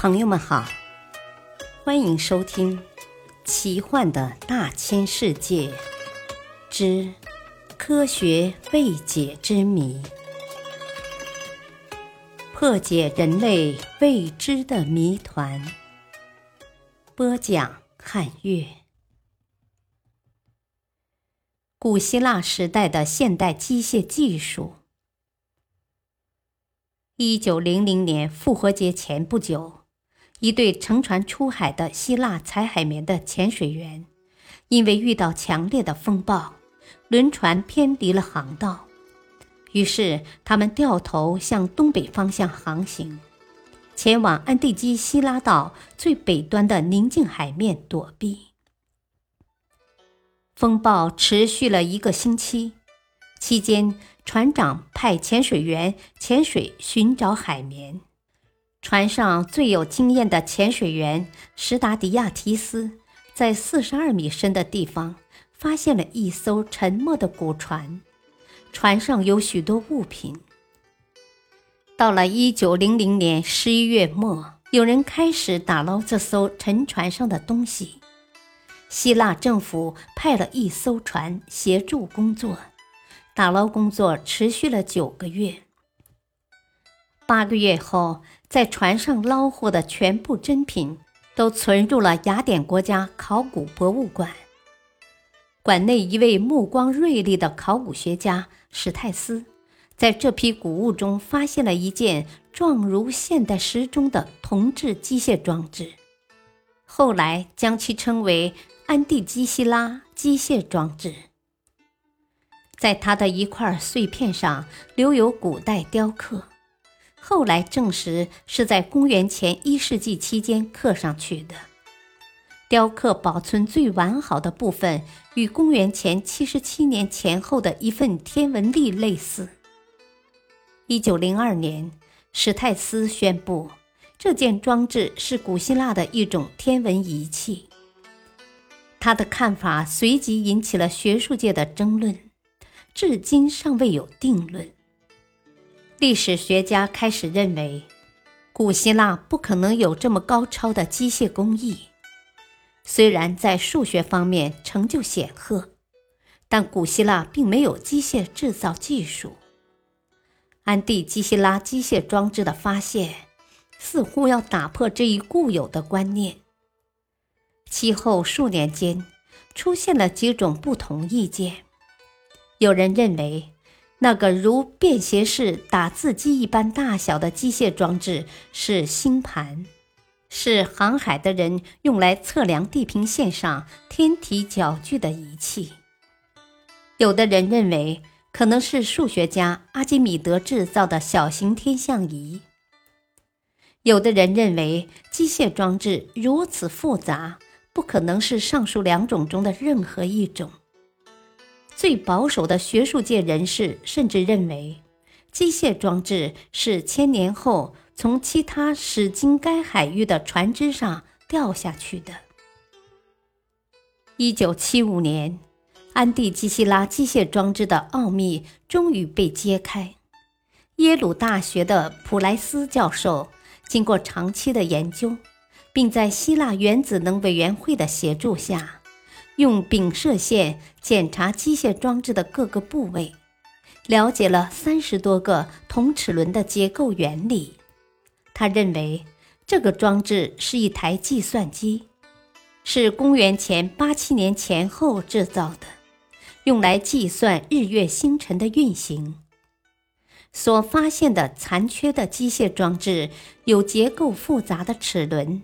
朋友们好，欢迎收听《奇幻的大千世界之科学未解之谜》，破解人类未知的谜团。播讲：汉月。古希腊时代的现代机械技术。一九零零年复活节前不久。一对乘船出海的希腊采海绵的潜水员，因为遇到强烈的风暴，轮船偏离了航道，于是他们掉头向东北方向航行，前往安地基希拉岛最北端的宁静海面躲避。风暴持续了一个星期，期间船长派潜水员潜水寻找海绵。船上最有经验的潜水员史达迪亚提斯，在四十二米深的地方发现了一艘沉没的古船，船上有许多物品。到了一九零零年十一月末，有人开始打捞这艘沉船上的东西。希腊政府派了一艘船协助工作，打捞工作持续了九个月。八个月后。在船上捞获的全部珍品都存入了雅典国家考古博物馆。馆内一位目光锐利的考古学家史泰斯，在这批古物中发现了一件状如现代时钟的铜制机械装置，后来将其称为安蒂基希拉机械装置。在它的一块碎片上留有古代雕刻。后来证实是在公元前一世纪期间刻上去的，雕刻保存最完好的部分与公元前七十七年前后的一份天文历类似。一九零二年，史泰斯宣布这件装置是古希腊的一种天文仪器。他的看法随即引起了学术界的争论，至今尚未有定论。历史学家开始认为，古希腊不可能有这么高超的机械工艺。虽然在数学方面成就显赫，但古希腊并没有机械制造技术。安蒂基希拉机械装置的发现，似乎要打破这一固有的观念。其后数年间，出现了几种不同意见。有人认为，那个如便携式打字机一般大小的机械装置是星盘，是航海的人用来测量地平线上天体角距的仪器。有的人认为可能是数学家阿基米德制造的小型天象仪。有的人认为机械装置如此复杂，不可能是上述两种中的任何一种。最保守的学术界人士甚至认为，机械装置是千年后从其他驶经该海域的船只上掉下去的。一九七五年，安蒂基希拉机械装置的奥秘终于被揭开。耶鲁大学的普莱斯教授经过长期的研究，并在希腊原子能委员会的协助下。用丙射线检查机械装置的各个部位，了解了三十多个铜齿轮的结构原理。他认为这个装置是一台计算机，是公元前八七年前后制造的，用来计算日月星辰的运行。所发现的残缺的机械装置有结构复杂的齿轮、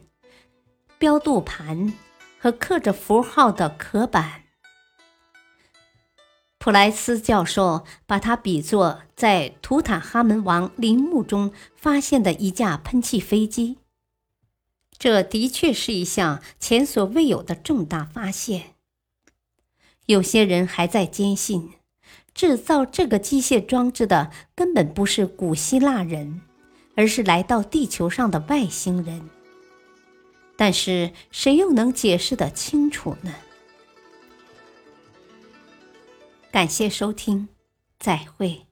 标度盘。和刻着符号的壳板，普莱斯教授把它比作在图坦哈门王陵墓中发现的一架喷气飞机。这的确是一项前所未有的重大发现。有些人还在坚信，制造这个机械装置的根本不是古希腊人，而是来到地球上的外星人。但是谁又能解释得清楚呢？感谢收听，再会。